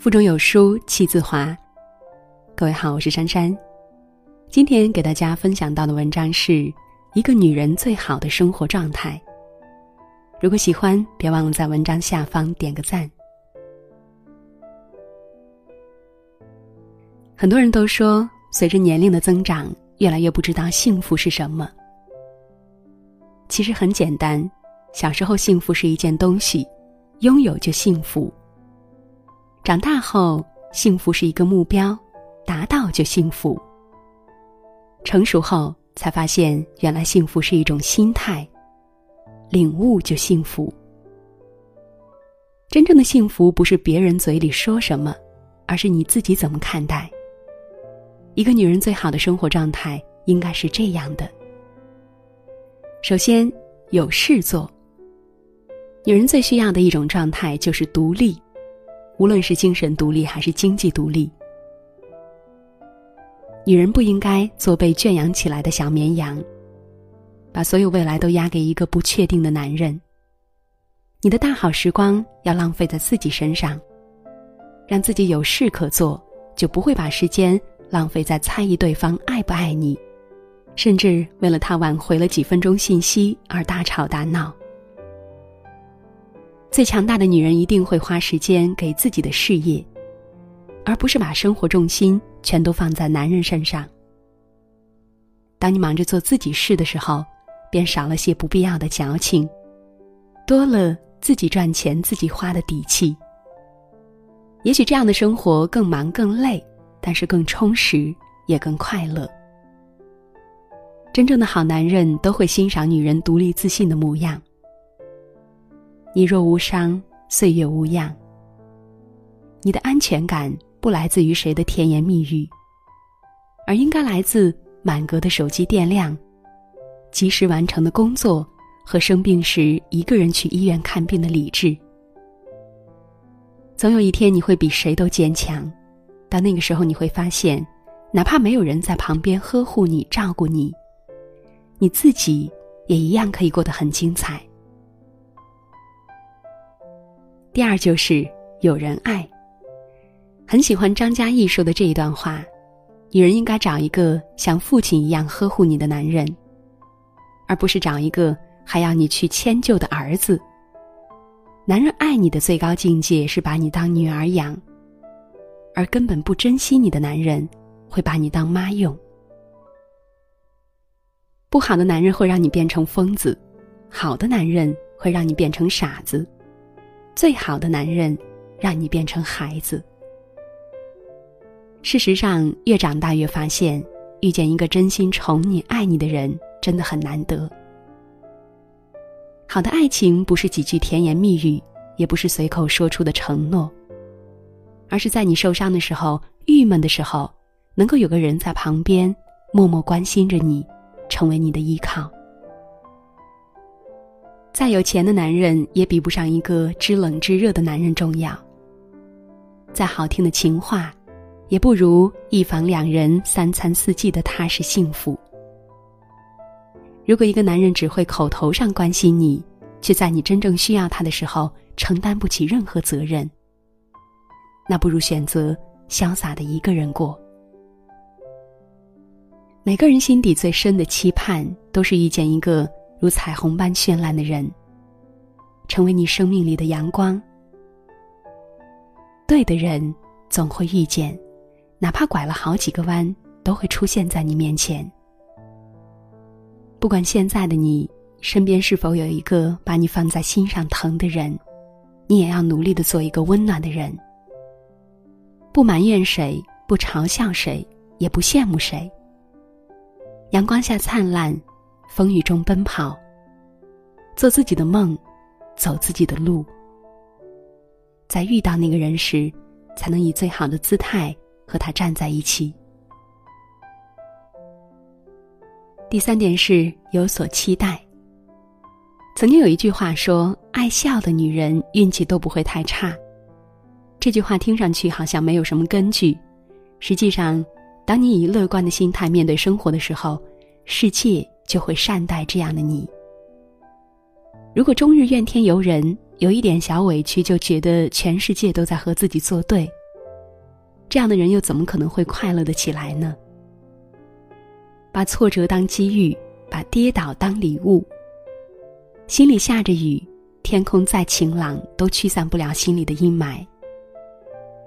腹中有书气自华。各位好，我是珊珊。今天给大家分享到的文章是一个女人最好的生活状态。如果喜欢，别忘了在文章下方点个赞。很多人都说，随着年龄的增长，越来越不知道幸福是什么。其实很简单，小时候幸福是一件东西，拥有就幸福。长大后，幸福是一个目标，达到就幸福。成熟后，才发现原来幸福是一种心态，领悟就幸福。真正的幸福不是别人嘴里说什么，而是你自己怎么看待。一个女人最好的生活状态应该是这样的：首先，有事做。女人最需要的一种状态就是独立。无论是精神独立还是经济独立，女人不应该做被圈养起来的小绵羊，把所有未来都押给一个不确定的男人。你的大好时光要浪费在自己身上，让自己有事可做，就不会把时间浪费在猜疑对方爱不爱你，甚至为了他挽回了几分钟信息而大吵大闹。最强大的女人一定会花时间给自己的事业，而不是把生活重心全都放在男人身上。当你忙着做自己事的时候，便少了些不必要的矫情，多了自己赚钱自己花的底气。也许这样的生活更忙更累，但是更充实也更快乐。真正的好男人都会欣赏女人独立自信的模样。你若无伤，岁月无恙。你的安全感不来自于谁的甜言蜜语，而应该来自满格的手机电量、及时完成的工作和生病时一个人去医院看病的理智。总有一天你会比谁都坚强，到那个时候你会发现，哪怕没有人在旁边呵护你、照顾你，你自己也一样可以过得很精彩。第二就是有人爱。很喜欢张嘉译说的这一段话：女人应该找一个像父亲一样呵护你的男人，而不是找一个还要你去迁就的儿子。男人爱你的最高境界是把你当女儿养，而根本不珍惜你的男人会把你当妈用。不好的男人会让你变成疯子，好的男人会让你变成傻子。最好的男人，让你变成孩子。事实上，越长大越发现，遇见一个真心宠你、爱你的人，真的很难得。好的爱情不是几句甜言蜜语，也不是随口说出的承诺，而是在你受伤的时候、郁闷的时候，能够有个人在旁边默默关心着你，成为你的依靠。再有钱的男人也比不上一个知冷知热的男人重要。再好听的情话，也不如一房两人、三餐四季的踏实幸福。如果一个男人只会口头上关心你，却在你真正需要他的时候承担不起任何责任，那不如选择潇洒的一个人过。每个人心底最深的期盼，都是遇见一个。如彩虹般绚烂的人，成为你生命里的阳光。对的人总会遇见，哪怕拐了好几个弯，都会出现在你面前。不管现在的你身边是否有一个把你放在心上疼的人，你也要努力的做一个温暖的人。不埋怨谁，不嘲笑谁，也不羡慕谁。阳光下灿烂。风雨中奔跑，做自己的梦，走自己的路。在遇到那个人时，才能以最好的姿态和他站在一起。第三点是有所期待。曾经有一句话说：“爱笑的女人运气都不会太差。”这句话听上去好像没有什么根据，实际上，当你以乐观的心态面对生活的时候，世界。就会善待这样的你。如果终日怨天尤人，有一点小委屈就觉得全世界都在和自己作对，这样的人又怎么可能会快乐的起来呢？把挫折当机遇，把跌倒当礼物。心里下着雨，天空再晴朗都驱散不了心里的阴霾。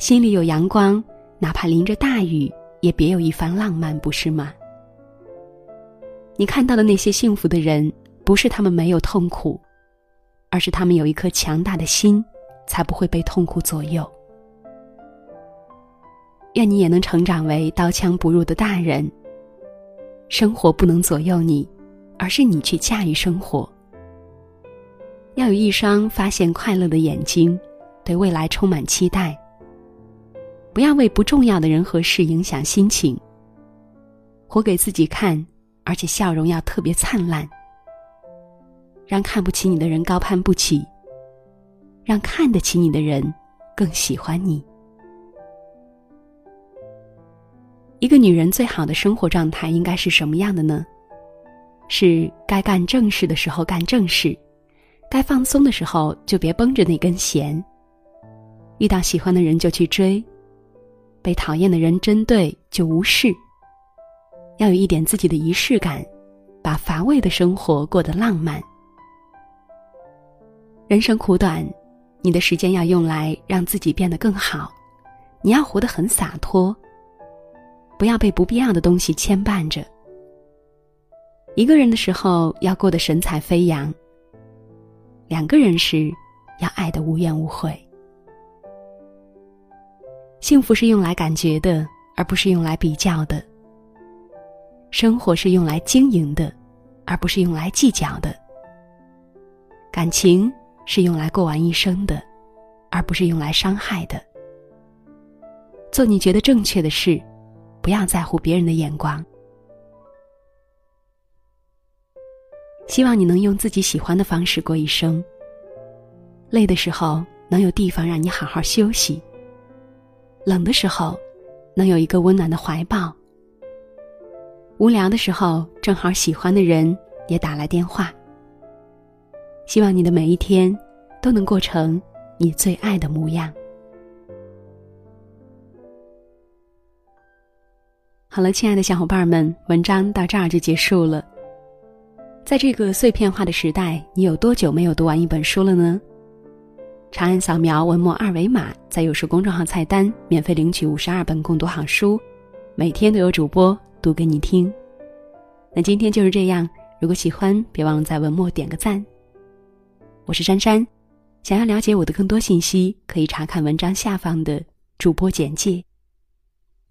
心里有阳光，哪怕淋着大雨，也别有一番浪漫，不是吗？你看到的那些幸福的人，不是他们没有痛苦，而是他们有一颗强大的心，才不会被痛苦左右。愿你也能成长为刀枪不入的大人。生活不能左右你，而是你去驾驭生活。要有一双发现快乐的眼睛，对未来充满期待。不要为不重要的人和事影响心情。活给自己看，而且笑容要特别灿烂。让看不起你的人高攀不起，让看得起你的人更喜欢你。一个女人最好的生活状态应该是什么样的呢？是该干正事的时候干正事，该放松的时候就别绷着那根弦。遇到喜欢的人就去追，被讨厌的人针对就无视。要有一点自己的仪式感，把乏味的生活过得浪漫。人生苦短，你的时间要用来让自己变得更好，你要活得很洒脱。不要被不必要的东西牵绊着。一个人的时候要过得神采飞扬。两个人时，要爱得无怨无悔。幸福是用来感觉的，而不是用来比较的。生活是用来经营的，而不是用来计较的。感情是用来过完一生的，而不是用来伤害的。做你觉得正确的事。不要在乎别人的眼光。希望你能用自己喜欢的方式过一生。累的时候能有地方让你好好休息。冷的时候，能有一个温暖的怀抱。无聊的时候，正好喜欢的人也打来电话。希望你的每一天都能过成你最爱的模样。好了，亲爱的小伙伴们，文章到这儿就结束了。在这个碎片化的时代，你有多久没有读完一本书了呢？长按扫描文末二维码，在有书公众号菜单免费领取五十二本共读好书，每天都有主播读给你听。那今天就是这样，如果喜欢，别忘了在文末点个赞。我是珊珊，想要了解我的更多信息，可以查看文章下方的主播简介。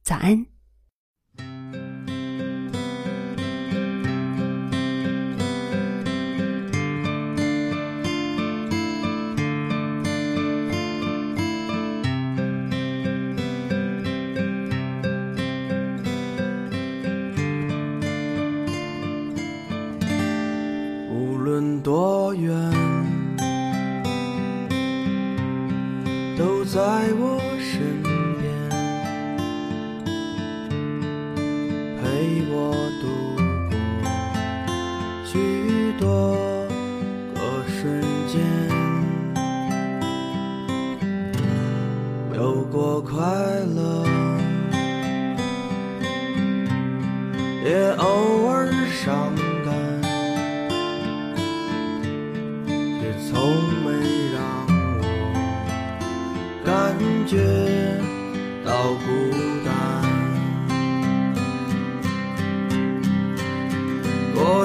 早安。多远，都在我身边，陪我度过许多个瞬间，有过快乐，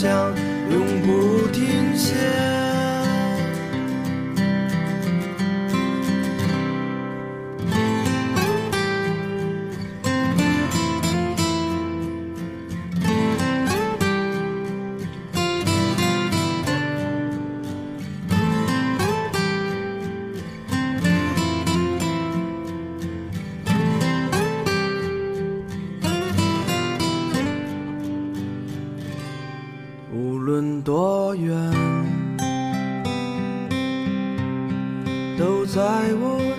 想，在我